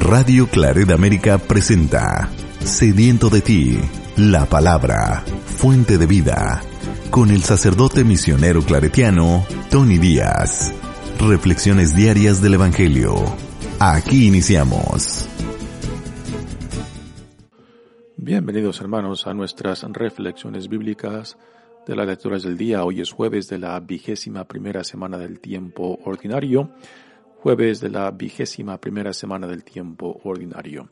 Radio Claret América presenta Sediento de ti, la palabra, fuente de vida, con el sacerdote misionero claretiano Tony Díaz. Reflexiones diarias del Evangelio. Aquí iniciamos. Bienvenidos hermanos a nuestras reflexiones bíblicas de las lecturas del día. Hoy es jueves de la vigésima primera semana del tiempo ordinario jueves de la vigésima primera semana del tiempo ordinario.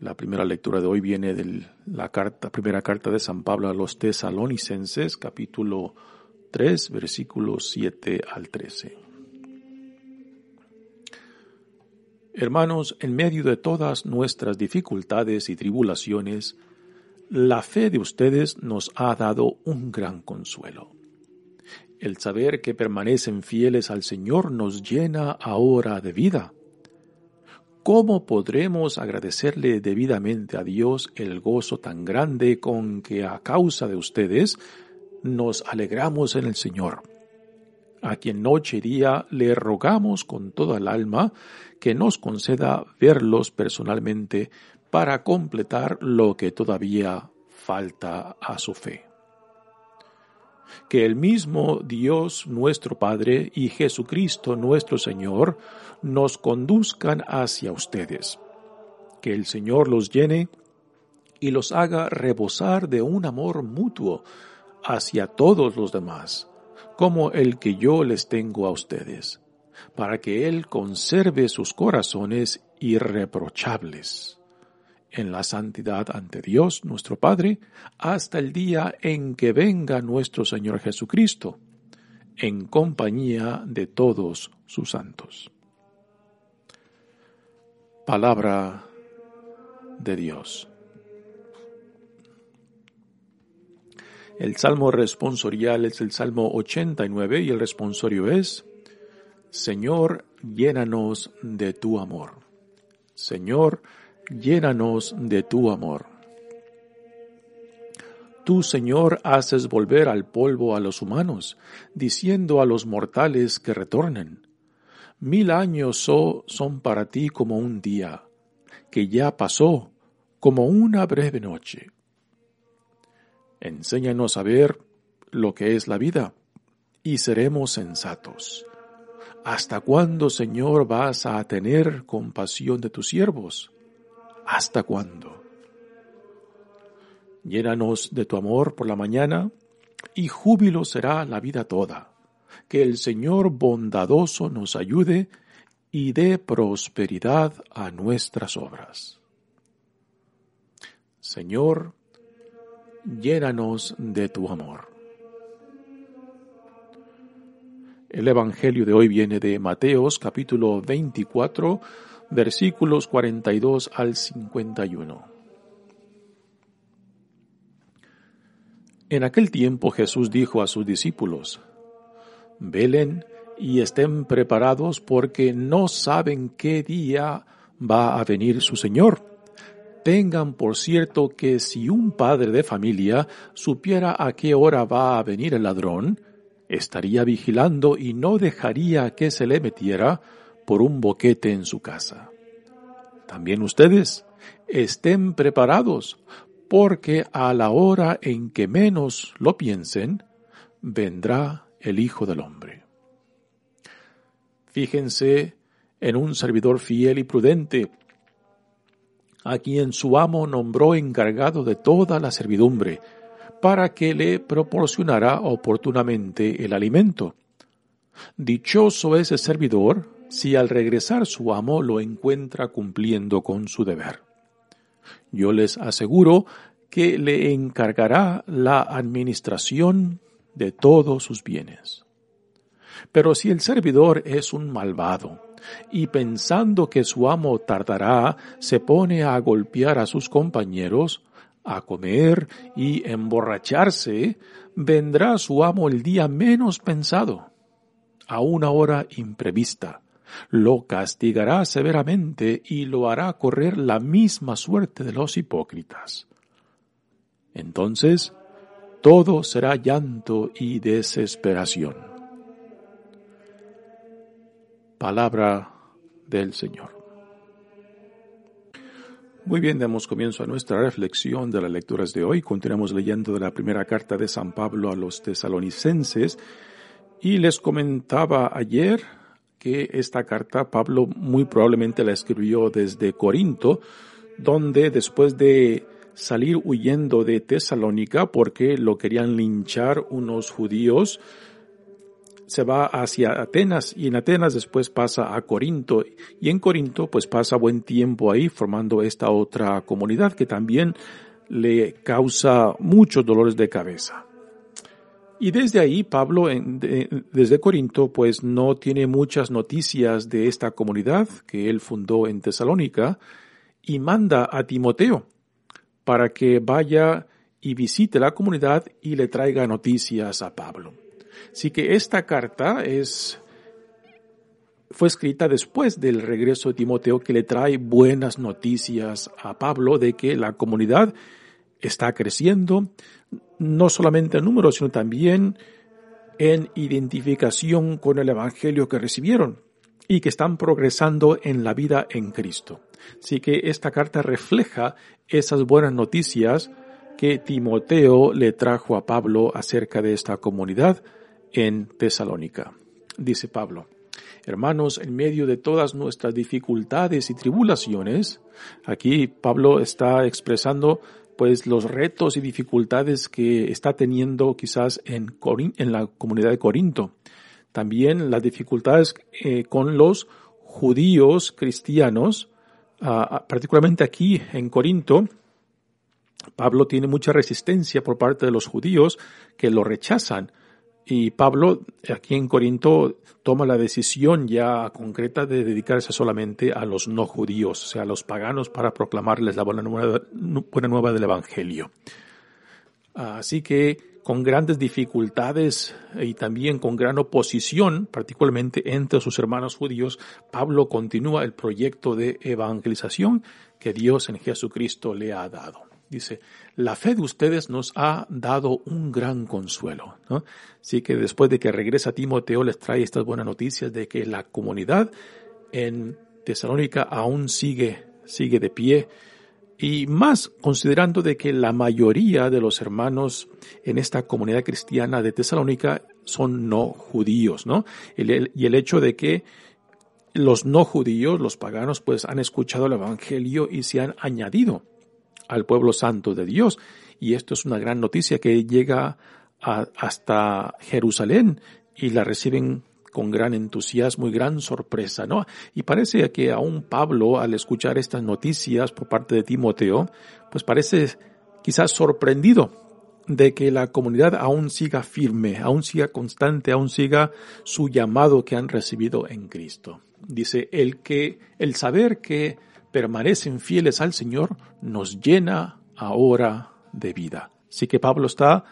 La primera lectura de hoy viene de la carta, primera carta de San Pablo a los tesalonicenses, capítulo 3, versículos 7 al 13. Hermanos, en medio de todas nuestras dificultades y tribulaciones, la fe de ustedes nos ha dado un gran consuelo. El saber que permanecen fieles al Señor nos llena ahora de vida. ¿Cómo podremos agradecerle debidamente a Dios el gozo tan grande con que a causa de ustedes nos alegramos en el Señor? A quien noche y día le rogamos con toda el alma que nos conceda verlos personalmente para completar lo que todavía falta a su fe que el mismo Dios nuestro Padre y Jesucristo nuestro Señor nos conduzcan hacia ustedes. Que el Señor los llene y los haga rebosar de un amor mutuo hacia todos los demás, como el que yo les tengo a ustedes, para que Él conserve sus corazones irreprochables en la santidad ante Dios nuestro Padre hasta el día en que venga nuestro Señor Jesucristo, en compañía de todos sus santos. Palabra de Dios. El salmo responsorial es el salmo 89 y el responsorio es, Señor, llénanos de tu amor. Señor, llénanos de tu amor. Tú, Señor, haces volver al polvo a los humanos, diciendo a los mortales que retornen. Mil años son para ti como un día, que ya pasó, como una breve noche. Enséñanos a ver lo que es la vida, y seremos sensatos. ¿Hasta cuándo, Señor, vas a tener compasión de tus siervos? ¿Hasta cuándo? Llénanos de tu amor por la mañana y júbilo será la vida toda. Que el Señor bondadoso nos ayude y dé prosperidad a nuestras obras. Señor, llénanos de tu amor. El Evangelio de hoy viene de Mateos capítulo 24 versículos 42 al 51. En aquel tiempo Jesús dijo a sus discípulos, Velen y estén preparados porque no saben qué día va a venir su Señor. Tengan por cierto que si un padre de familia supiera a qué hora va a venir el ladrón, estaría vigilando y no dejaría que se le metiera por un boquete en su casa. También ustedes estén preparados, porque a la hora en que menos lo piensen, vendrá el Hijo del Hombre. Fíjense en un servidor fiel y prudente, a quien su amo nombró encargado de toda la servidumbre, para que le proporcionara oportunamente el alimento. Dichoso ese servidor si al regresar su amo lo encuentra cumpliendo con su deber. Yo les aseguro que le encargará la administración de todos sus bienes. Pero si el servidor es un malvado, y pensando que su amo tardará, se pone a golpear a sus compañeros, a comer y emborracharse, vendrá su amo el día menos pensado, a una hora imprevista, lo castigará severamente y lo hará correr la misma suerte de los hipócritas. Entonces, todo será llanto y desesperación. Palabra del Señor. Muy bien, damos comienzo a nuestra reflexión de las lecturas de hoy. Continuamos leyendo de la primera carta de San Pablo a los tesalonicenses y les comentaba ayer que esta carta Pablo muy probablemente la escribió desde Corinto, donde después de salir huyendo de Tesalónica porque lo querían linchar unos judíos, se va hacia Atenas y en Atenas después pasa a Corinto y en Corinto pues pasa buen tiempo ahí formando esta otra comunidad que también le causa muchos dolores de cabeza. Y desde ahí Pablo desde Corinto pues no tiene muchas noticias de esta comunidad que él fundó en Tesalónica y manda a Timoteo para que vaya y visite la comunidad y le traiga noticias a Pablo. Así que esta carta es, fue escrita después del regreso de Timoteo que le trae buenas noticias a Pablo de que la comunidad está creciendo, no solamente en número, sino también en identificación con el Evangelio que recibieron y que están progresando en la vida en Cristo. Así que esta carta refleja esas buenas noticias que Timoteo le trajo a Pablo acerca de esta comunidad en Tesalónica. Dice Pablo, Hermanos, en medio de todas nuestras dificultades y tribulaciones, aquí Pablo está expresando pues los retos y dificultades que está teniendo quizás en, en la comunidad de Corinto. También las dificultades eh, con los judíos cristianos, ah, ah, particularmente aquí en Corinto, Pablo tiene mucha resistencia por parte de los judíos que lo rechazan. Y Pablo, aquí en Corinto, toma la decisión ya concreta de dedicarse solamente a los no judíos, o sea, a los paganos, para proclamarles la buena nueva, buena nueva del Evangelio. Así que con grandes dificultades y también con gran oposición, particularmente entre sus hermanos judíos, Pablo continúa el proyecto de evangelización que Dios en Jesucristo le ha dado. Dice, la fe de ustedes nos ha dado un gran consuelo. Así que después de que regresa Timoteo les trae estas buenas noticias de que la comunidad en Tesalónica aún sigue, sigue de pie. Y más considerando de que la mayoría de los hermanos en esta comunidad cristiana de Tesalónica son no judíos, ¿no? y el hecho de que los no judíos, los paganos, pues han escuchado el Evangelio y se han añadido al pueblo santo de Dios. Y esto es una gran noticia que llega hasta Jerusalén y la reciben con gran entusiasmo y gran sorpresa, ¿no? Y parece que aún Pablo, al escuchar estas noticias por parte de Timoteo, pues parece quizás sorprendido de que la comunidad aún siga firme, aún siga constante, aún siga su llamado que han recibido en Cristo. Dice, el que, el saber que permanecen fieles al Señor nos llena ahora de vida. Así que Pablo está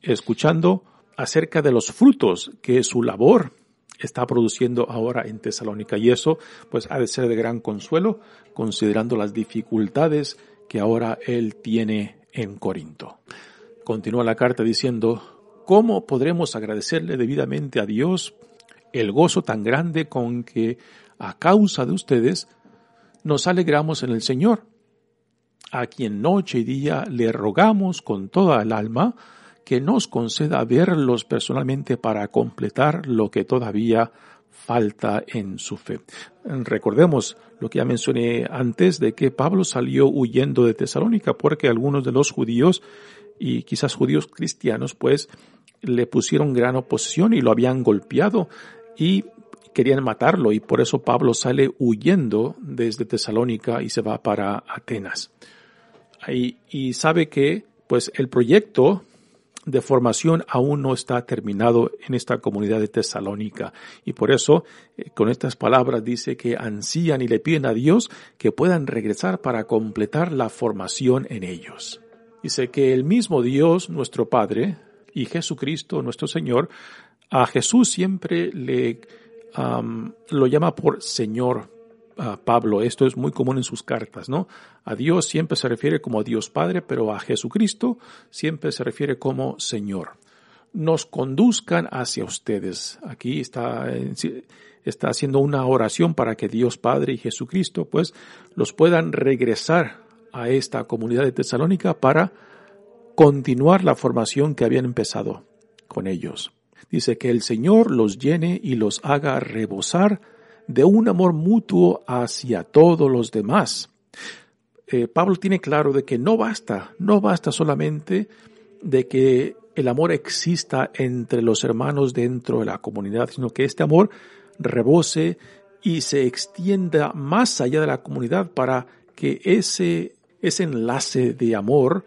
escuchando acerca de los frutos que su labor está produciendo ahora en Tesalónica y eso pues ha de ser de gran consuelo considerando las dificultades que ahora él tiene en Corinto. Continúa la carta diciendo, ¿cómo podremos agradecerle debidamente a Dios el gozo tan grande con que a causa de ustedes nos alegramos en el Señor, a quien noche y día le rogamos con toda el alma que nos conceda verlos personalmente para completar lo que todavía falta en su fe. Recordemos lo que ya mencioné antes de que Pablo salió huyendo de Tesalónica porque algunos de los judíos y quizás judíos cristianos pues le pusieron gran oposición y lo habían golpeado y querían matarlo y por eso Pablo sale huyendo desde Tesalónica y se va para Atenas. Y, y sabe que pues el proyecto de formación aún no está terminado en esta comunidad de Tesalónica. Y por eso, eh, con estas palabras dice que ansían y le piden a Dios que puedan regresar para completar la formación en ellos. Dice que el mismo Dios, nuestro Padre, y Jesucristo, nuestro Señor, a Jesús siempre le lo llama por Señor Pablo. Esto es muy común en sus cartas, ¿no? A Dios siempre se refiere como Dios Padre, pero a Jesucristo siempre se refiere como Señor. Nos conduzcan hacia ustedes. Aquí está, está haciendo una oración para que Dios Padre y Jesucristo pues los puedan regresar a esta comunidad de Tesalónica para continuar la formación que habían empezado con ellos. Dice que el Señor los llene y los haga rebosar de un amor mutuo hacia todos los demás. Eh, Pablo tiene claro de que no basta, no basta solamente de que el amor exista entre los hermanos dentro de la comunidad, sino que este amor rebose y se extienda más allá de la comunidad para que ese, ese enlace de amor,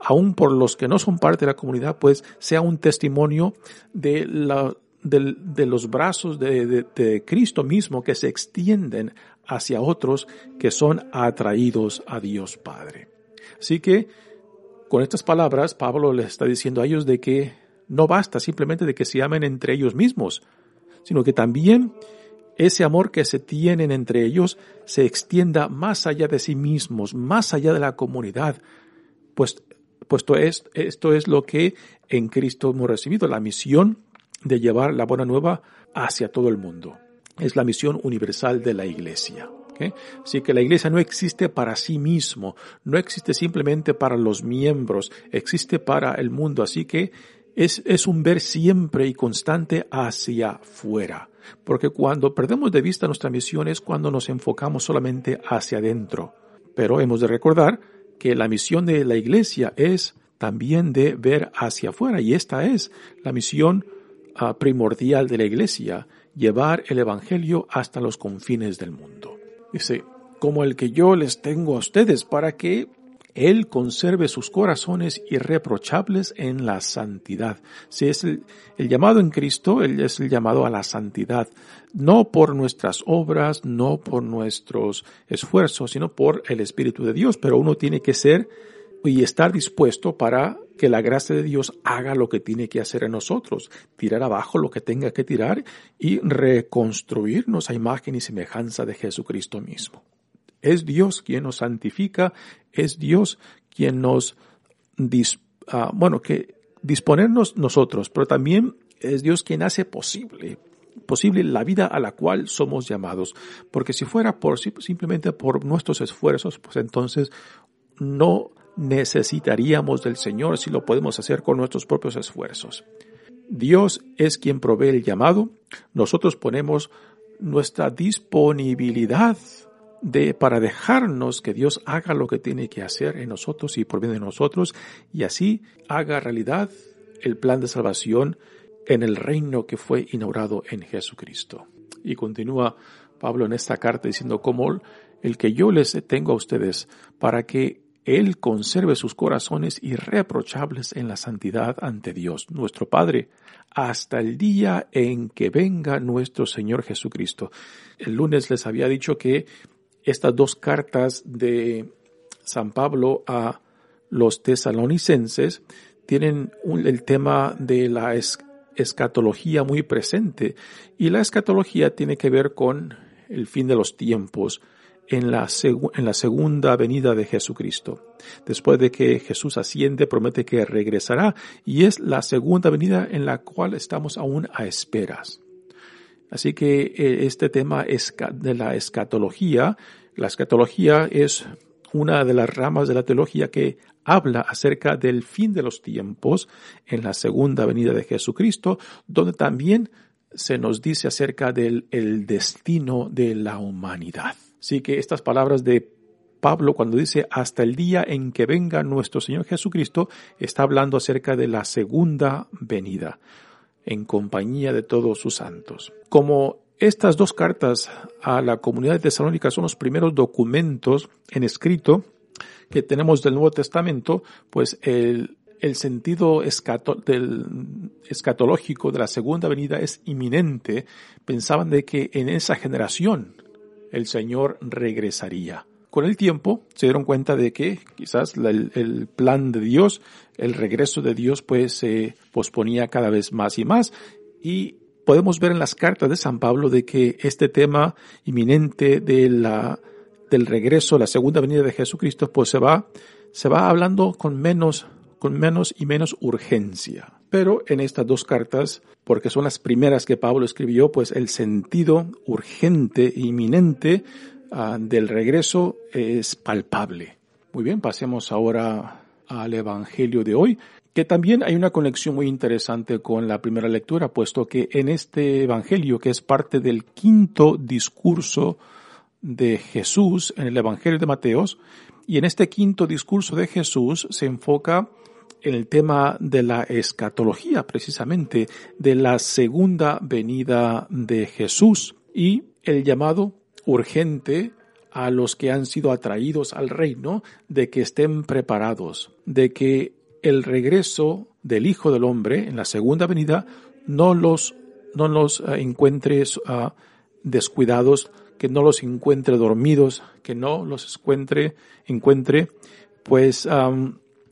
aun por los que no son parte de la comunidad, pues sea un testimonio de, la, de, los brazos de, de Cristo mismo que se extienden hacia otros que son atraídos a Dios Padre. Así que, con estas palabras, Pablo les está diciendo a ellos de que no basta simplemente de que se amen entre ellos mismos, sino que también ese amor que se tienen entre ellos se extienda más allá de sí mismos, más allá de la comunidad, pues, puesto es, esto es lo que en Cristo hemos recibido, la misión de llevar la buena nueva hacia todo el mundo. Es la misión universal de la iglesia. Así que la iglesia no existe para sí mismo, no existe simplemente para los miembros, existe para el mundo. Así que es, es un ver siempre y constante hacia afuera. Porque cuando perdemos de vista nuestra misión es cuando nos enfocamos solamente hacia adentro. Pero hemos de recordar que la misión de la iglesia es también de ver hacia afuera y esta es la misión ah, primordial de la iglesia, llevar el Evangelio hasta los confines del mundo. Dice, como el que yo les tengo a ustedes para que él conserve sus corazones irreprochables en la santidad. Si es el, llamado en Cristo, Él es el llamado a la santidad, no por nuestras obras, no por nuestros esfuerzos, sino por el Espíritu de Dios. Pero uno tiene que ser y estar dispuesto para que la gracia de Dios haga lo que tiene que hacer en nosotros, tirar abajo lo que tenga que tirar y reconstruirnos a imagen y semejanza de Jesucristo mismo. Es Dios quien nos santifica, es Dios quien nos, ah, bueno, que disponernos nosotros, pero también es Dios quien hace posible, posible la vida a la cual somos llamados. Porque si fuera por, simplemente por nuestros esfuerzos, pues entonces no necesitaríamos del Señor si lo podemos hacer con nuestros propios esfuerzos. Dios es quien provee el llamado, nosotros ponemos nuestra disponibilidad de, para dejarnos que Dios haga lo que tiene que hacer en nosotros y por bien de nosotros y así haga realidad el plan de salvación en el reino que fue inaugurado en Jesucristo. Y continúa Pablo en esta carta diciendo como el que yo les tengo a ustedes para que Él conserve sus corazones irreprochables en la santidad ante Dios, nuestro Padre, hasta el día en que venga nuestro Señor Jesucristo. El lunes les había dicho que estas dos cartas de San Pablo a los tesalonicenses tienen el tema de la escatología muy presente y la escatología tiene que ver con el fin de los tiempos en la, en la segunda venida de Jesucristo. Después de que Jesús asciende, promete que regresará y es la segunda venida en la cual estamos aún a esperas. Así que eh, este tema de la escatología, la escatología es una de las ramas de la teología que habla acerca del fin de los tiempos en la segunda venida de Jesucristo, donde también se nos dice acerca del el destino de la humanidad. Así que estas palabras de Pablo cuando dice hasta el día en que venga nuestro Señor Jesucristo, está hablando acerca de la segunda venida en compañía de todos sus santos. Como estas dos cartas a la comunidad de Tesalónica son los primeros documentos en escrito que tenemos del Nuevo Testamento, pues el, el sentido escatológico de la segunda venida es inminente. Pensaban de que en esa generación el Señor regresaría. Con el tiempo se dieron cuenta de que quizás el, plan de Dios, el regreso de Dios, pues se posponía cada vez más y más. Y podemos ver en las cartas de San Pablo de que este tema inminente de la, del regreso, la segunda venida de Jesucristo, pues se va, se va hablando con menos, con menos y menos urgencia. Pero en estas dos cartas, porque son las primeras que Pablo escribió, pues el sentido urgente e inminente Ah, del regreso es palpable. Muy bien, pasemos ahora al Evangelio de hoy, que también hay una conexión muy interesante con la primera lectura, puesto que en este Evangelio, que es parte del quinto discurso de Jesús en el Evangelio de Mateos, y en este quinto discurso de Jesús se enfoca en el tema de la escatología, precisamente, de la segunda venida de Jesús y el llamado urgente a los que han sido atraídos al reino de que estén preparados, de que el regreso del Hijo del Hombre en la segunda venida no los, no los uh, encuentre uh, descuidados, que no los encuentre dormidos, que no los encuentre, encuentre pues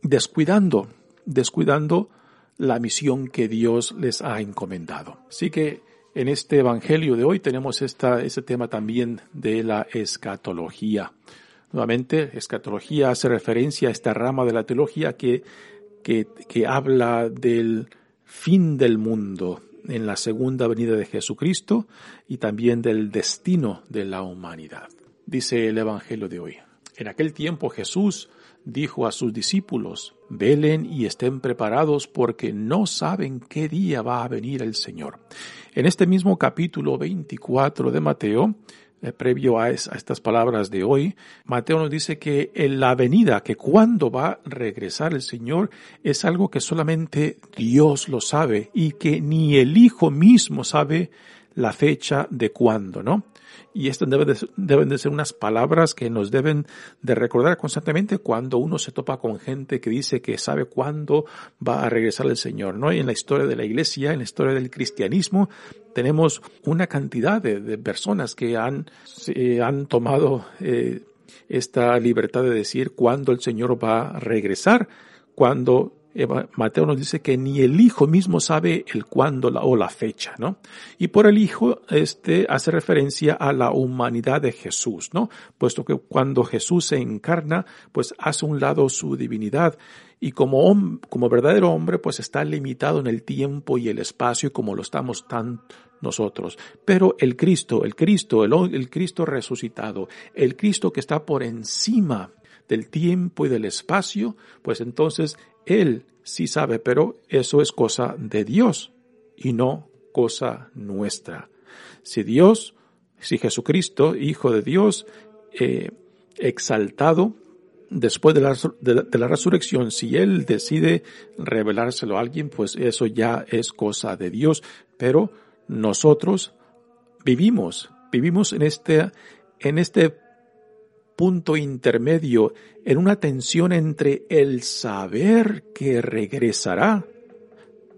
descuidando, descuidando la misión que Dios les ha encomendado. Así que en este Evangelio de hoy tenemos este tema también de la escatología. Nuevamente, escatología hace referencia a esta rama de la teología que, que habla del fin del mundo en la segunda venida de Jesucristo y también del destino de la humanidad. Dice el Evangelio de hoy. En aquel tiempo Jesús dijo a sus discípulos, velen y estén preparados porque no saben qué día va a venir el Señor. En este mismo capítulo 24 de Mateo, eh, previo a, estas palabras de hoy, Mateo nos dice que en la venida, que cuando va a regresar el Señor, es algo que solamente Dios lo sabe y que ni el Hijo mismo sabe la fecha de cuándo, ¿no? Y estas deben de, ser unas palabras que nos deben de recordar constantemente cuando uno se topa con gente que dice que sabe cuándo va a regresar el Señor, ¿no? Y en la historia de la iglesia, en la historia del cristianismo, tenemos una cantidad de, personas que han, han tomado eh, esta libertad de decir cuándo el Señor va a regresar, cuando Mateo nos dice que ni el Hijo mismo sabe el cuándo o la fecha, ¿no? Y por el Hijo, este hace referencia a la humanidad de Jesús, ¿no? Puesto que cuando Jesús se encarna, pues hace un lado su divinidad y como, como verdadero hombre, pues está limitado en el tiempo y el espacio como lo estamos tan nosotros. Pero el Cristo, el Cristo, el, el Cristo resucitado, el Cristo que está por encima del tiempo y del espacio, pues entonces él sí sabe, pero eso es cosa de Dios y no cosa nuestra. Si Dios, si Jesucristo, Hijo de Dios, eh, exaltado después de la, de la, resurrección, si Él decide revelárselo a alguien, pues eso ya es cosa de Dios. Pero nosotros vivimos, vivimos en este, en este punto intermedio en una tensión entre el saber que regresará,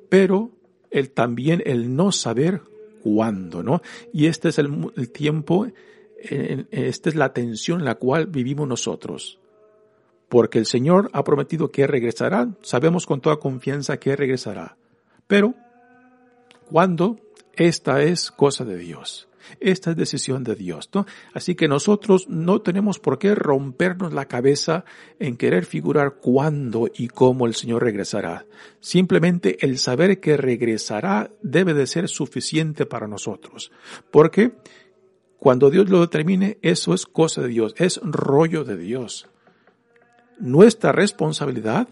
pero el también el no saber cuándo, ¿no? Y este es el, tiempo, esta es la tensión en la cual vivimos nosotros. Porque el Señor ha prometido que regresará, sabemos con toda confianza que regresará. Pero, ¿cuándo? Esta es cosa de Dios. Esta es decisión de Dios, ¿no? Así que nosotros no tenemos por qué rompernos la cabeza en querer figurar cuándo y cómo el Señor regresará. Simplemente el saber que regresará debe de ser suficiente para nosotros. Porque cuando Dios lo determine, eso es cosa de Dios, es rollo de Dios. Nuestra responsabilidad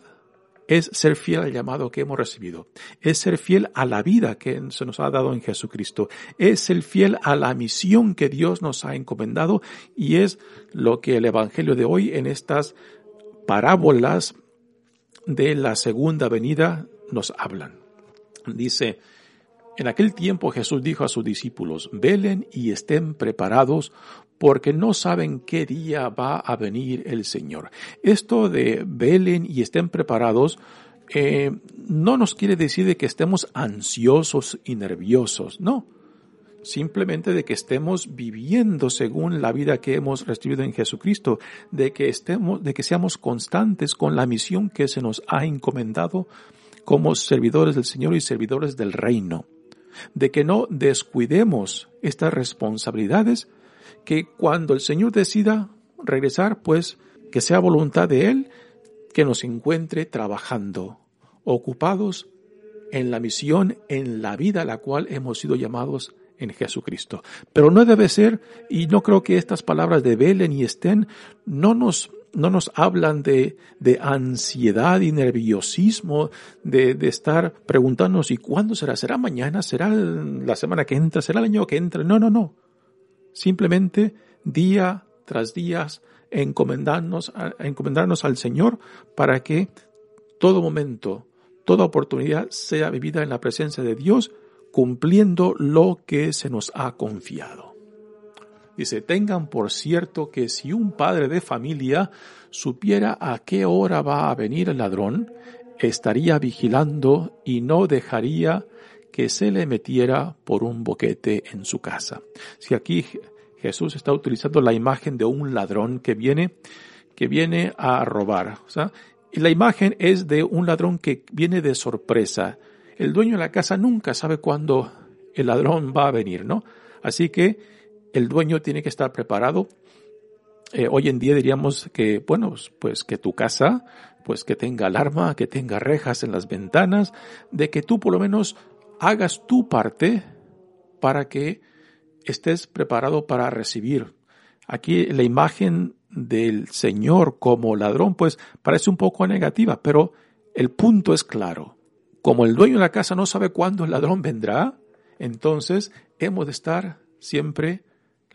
es ser fiel al llamado que hemos recibido, es ser fiel a la vida que se nos ha dado en Jesucristo, es ser fiel a la misión que Dios nos ha encomendado y es lo que el Evangelio de hoy en estas parábolas de la segunda venida nos hablan. Dice, en aquel tiempo Jesús dijo a sus discípulos, velen y estén preparados porque no saben qué día va a venir el Señor. Esto de velen y estén preparados eh, no nos quiere decir de que estemos ansiosos y nerviosos, no. Simplemente de que estemos viviendo según la vida que hemos recibido en Jesucristo, de que estemos, de que seamos constantes con la misión que se nos ha encomendado como servidores del Señor y servidores del reino, de que no descuidemos estas responsabilidades que cuando el Señor decida regresar, pues que sea voluntad de Él que nos encuentre trabajando, ocupados en la misión, en la vida a la cual hemos sido llamados en Jesucristo. Pero no debe ser, y no creo que estas palabras de velen y estén no nos, no nos hablan de, de ansiedad y nerviosismo, de, de, estar preguntándonos, ¿y cuándo será? ¿Será mañana? ¿Será la semana que entra? ¿Será el año que entra? No, no, no. Simplemente día tras día encomendarnos, encomendarnos al Señor para que todo momento, toda oportunidad sea vivida en la presencia de Dios, cumpliendo lo que se nos ha confiado. Dice, tengan por cierto que si un padre de familia supiera a qué hora va a venir el ladrón, estaría vigilando y no dejaría que se le metiera por un boquete en su casa. Si aquí Jesús está utilizando la imagen de un ladrón que viene, que viene a robar. O sea, y la imagen es de un ladrón que viene de sorpresa. El dueño de la casa nunca sabe cuándo el ladrón va a venir, ¿no? Así que el dueño tiene que estar preparado. Eh, hoy en día diríamos que, bueno, pues que tu casa, pues que tenga alarma, que tenga rejas en las ventanas, de que tú por lo menos hagas tu parte para que estés preparado para recibir. Aquí la imagen del Señor como ladrón, pues parece un poco negativa, pero el punto es claro. Como el dueño de la casa no sabe cuándo el ladrón vendrá, entonces hemos de estar siempre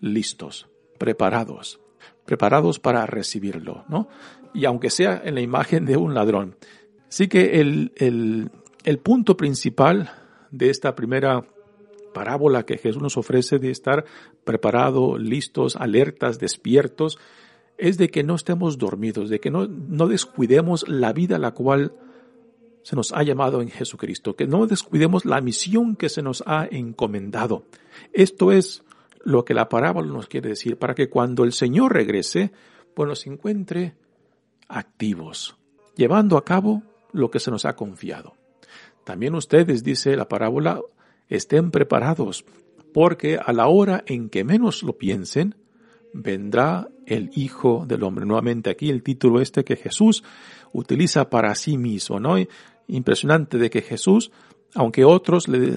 listos, preparados, preparados para recibirlo, ¿no? Y aunque sea en la imagen de un ladrón. Sí que el, el, el punto principal de esta primera parábola que Jesús nos ofrece de estar preparados, listos, alertas, despiertos, es de que no estemos dormidos, de que no, no descuidemos la vida a la cual se nos ha llamado en Jesucristo, que no descuidemos la misión que se nos ha encomendado. Esto es lo que la parábola nos quiere decir, para que cuando el Señor regrese, pues nos encuentre activos, llevando a cabo lo que se nos ha confiado. También ustedes, dice la parábola, estén preparados, porque a la hora en que menos lo piensen, vendrá el Hijo del Hombre. Nuevamente aquí el título este que Jesús utiliza para sí mismo, ¿no? Impresionante de que Jesús, aunque otros le,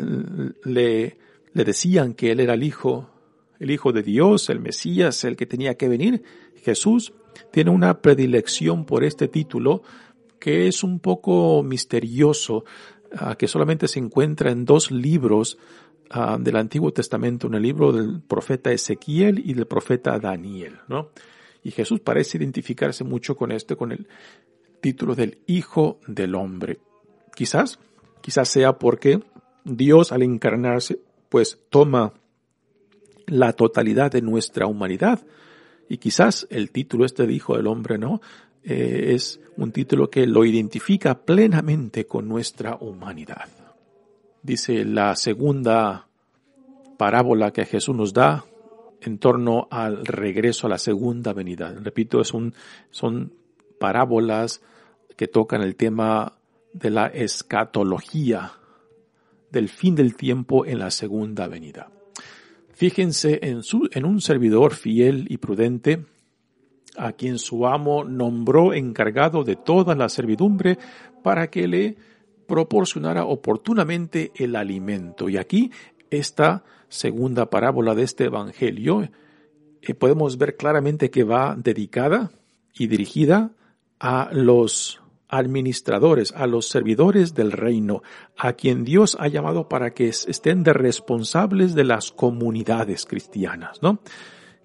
le, le decían que Él era el Hijo, el Hijo de Dios, el Mesías, el que tenía que venir, Jesús tiene una predilección por este título que es un poco misterioso, que solamente se encuentra en dos libros ah, del Antiguo Testamento, en el libro del profeta Ezequiel y del profeta Daniel, ¿no? Y Jesús parece identificarse mucho con este, con el título del Hijo del Hombre. Quizás, quizás sea porque Dios al encarnarse, pues toma la totalidad de nuestra humanidad. Y quizás el título este de Hijo del Hombre, ¿no? Eh, es un título que lo identifica plenamente con nuestra humanidad. Dice la segunda parábola que Jesús nos da en torno al regreso a la segunda venida. Repito, es un, son parábolas que tocan el tema de la escatología, del fin del tiempo en la segunda venida. Fíjense en, su, en un servidor fiel y prudente a quien su amo nombró encargado de toda la servidumbre para que le proporcionara oportunamente el alimento. Y aquí esta segunda parábola de este Evangelio eh, podemos ver claramente que va dedicada y dirigida a los administradores, a los servidores del reino, a quien Dios ha llamado para que estén de responsables de las comunidades cristianas, ¿no?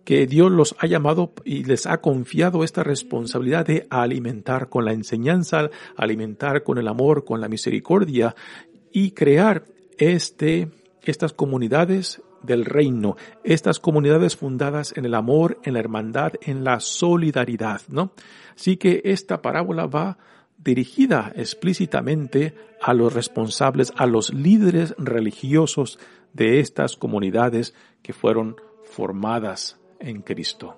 que Dios los ha llamado y les ha confiado esta responsabilidad de alimentar con la enseñanza, alimentar con el amor, con la misericordia y crear este, estas comunidades del reino, estas comunidades fundadas en el amor, en la hermandad, en la solidaridad, ¿no? Así que esta parábola va dirigida explícitamente a los responsables, a los líderes religiosos de estas comunidades que fueron formadas en Cristo.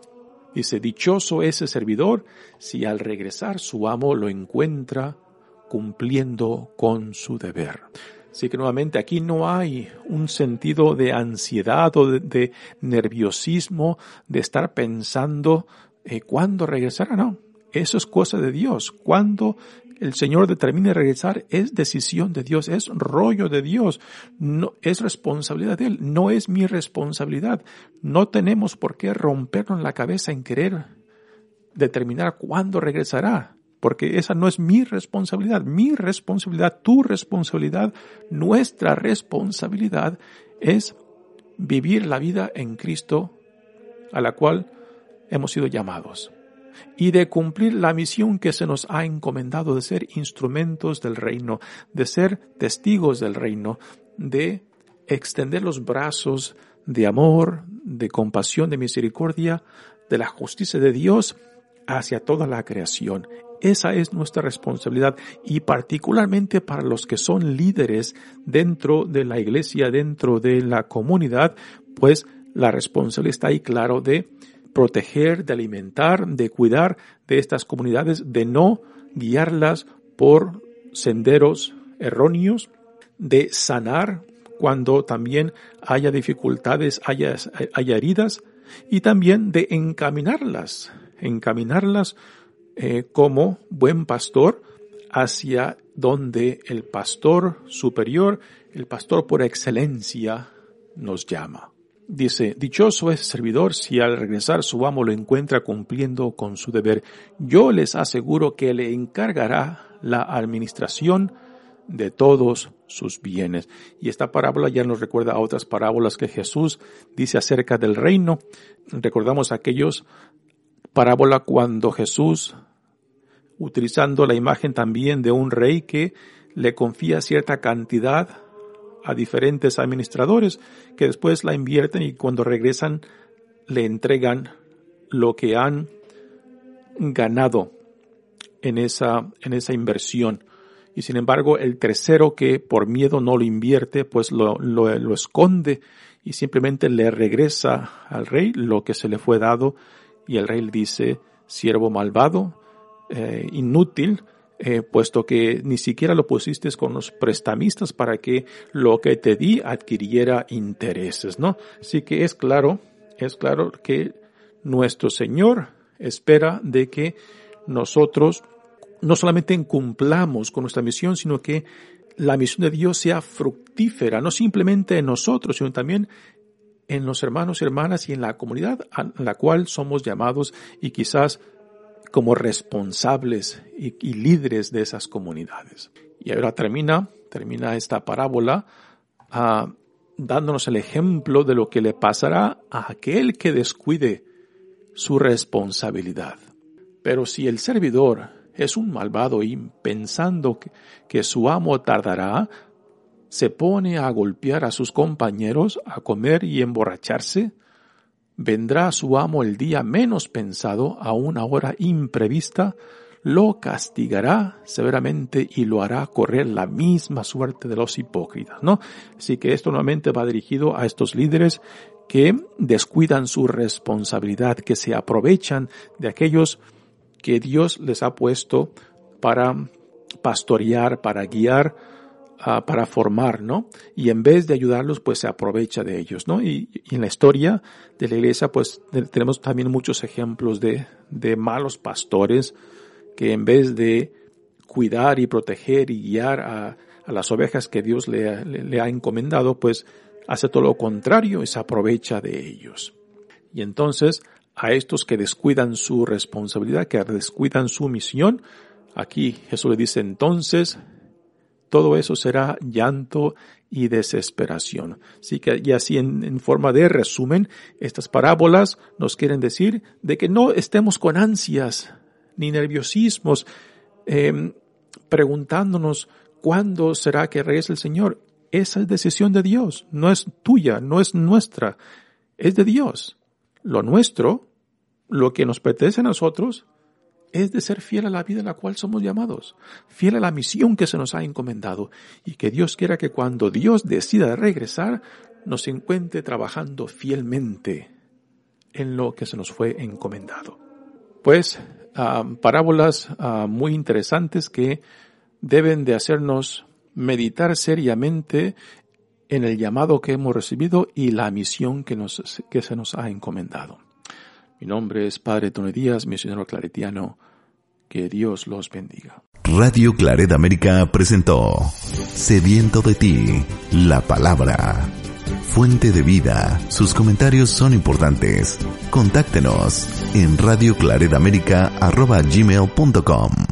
Dice, dichoso ese servidor si al regresar su amo lo encuentra cumpliendo con su deber. Así que nuevamente aquí no hay un sentido de ansiedad o de, nerviosismo, de estar pensando eh, cuándo regresará, no. Eso es cosa de Dios. Cuando el Señor determine regresar es decisión de Dios, es rollo de Dios, no es responsabilidad de Él, no es mi responsabilidad. No tenemos por qué rompernos la cabeza en querer determinar cuándo regresará, porque esa no es mi responsabilidad. Mi responsabilidad, tu responsabilidad, nuestra responsabilidad es vivir la vida en Cristo a la cual hemos sido llamados y de cumplir la misión que se nos ha encomendado de ser instrumentos del reino, de ser testigos del reino, de extender los brazos de amor, de compasión, de misericordia, de la justicia de Dios hacia toda la creación. Esa es nuestra responsabilidad y particularmente para los que son líderes dentro de la iglesia, dentro de la comunidad, pues la responsabilidad está ahí claro de proteger, de alimentar, de cuidar de estas comunidades, de no guiarlas por senderos erróneos, de sanar cuando también haya dificultades, haya, haya heridas, y también de encaminarlas, encaminarlas eh, como buen pastor hacia donde el pastor superior, el pastor por excelencia, nos llama. Dice, dichoso es servidor si al regresar su amo lo encuentra cumpliendo con su deber. Yo les aseguro que le encargará la administración de todos sus bienes. Y esta parábola ya nos recuerda a otras parábolas que Jesús dice acerca del reino. Recordamos aquellos parábola cuando Jesús, utilizando la imagen también de un rey que le confía cierta cantidad a diferentes administradores que después la invierten y cuando regresan le entregan lo que han ganado en esa, en esa inversión. Y sin embargo, el tercero que por miedo no lo invierte, pues lo, lo, esconde y simplemente le regresa al rey lo que se le fue dado y el rey le dice, siervo malvado, eh, inútil, eh, puesto que ni siquiera lo pusiste con los prestamistas para que lo que te di adquiriera intereses, ¿no? Así que es claro, es claro que nuestro Señor espera de que nosotros no solamente cumplamos con nuestra misión, sino que la misión de Dios sea fructífera, no simplemente en nosotros, sino también en los hermanos y hermanas y en la comunidad a la cual somos llamados y quizás como responsables y, líderes de esas comunidades. Y ahora termina, termina esta parábola ah, dándonos el ejemplo de lo que le pasará a aquel que descuide su responsabilidad. Pero si el servidor es un malvado y pensando que su amo tardará, se pone a golpear a sus compañeros, a comer y emborracharse, vendrá su amo el día menos pensado a una hora imprevista, lo castigará severamente y lo hará correr la misma suerte de los hipócritas, ¿no? Así que esto nuevamente va dirigido a estos líderes que descuidan su responsabilidad, que se aprovechan de aquellos que Dios les ha puesto para pastorear, para guiar, para formar, ¿no? Y en vez de ayudarlos, pues se aprovecha de ellos, ¿no? Y, en la historia de la iglesia, pues tenemos también muchos ejemplos de, de malos pastores que en vez de cuidar y proteger y guiar a, a las ovejas que Dios le, le, ha encomendado, pues hace todo lo contrario y se aprovecha de ellos. Y entonces, a estos que descuidan su responsabilidad, que descuidan su misión, aquí Jesús le dice entonces, todo eso será llanto y desesperación. Así que, y así en, forma de resumen, estas parábolas nos quieren decir de que no estemos con ansias ni nerviosismos, em, preguntándonos cuándo será que regrese el Señor. Esa es decisión de Dios, no es tuya, no es nuestra, es de Dios. Lo nuestro, lo que nos pertenece a nosotros, es de ser fiel a la vida en la cual somos llamados, fiel a la misión que se nos ha encomendado y que Dios quiera que cuando Dios decida regresar nos encuentre trabajando fielmente en lo que se nos fue encomendado. Pues ah, parábolas ah, muy interesantes que deben de hacernos meditar seriamente en el llamado que hemos recibido y la misión que, nos, que se nos ha encomendado. Mi nombre es Padre Tony Díaz, misionero claretiano. Que Dios los bendiga. Radio Claret América presentó Sediento de ti, la palabra fuente de vida. Sus comentarios son importantes. Contáctenos en radioclaredamerica.gmail.com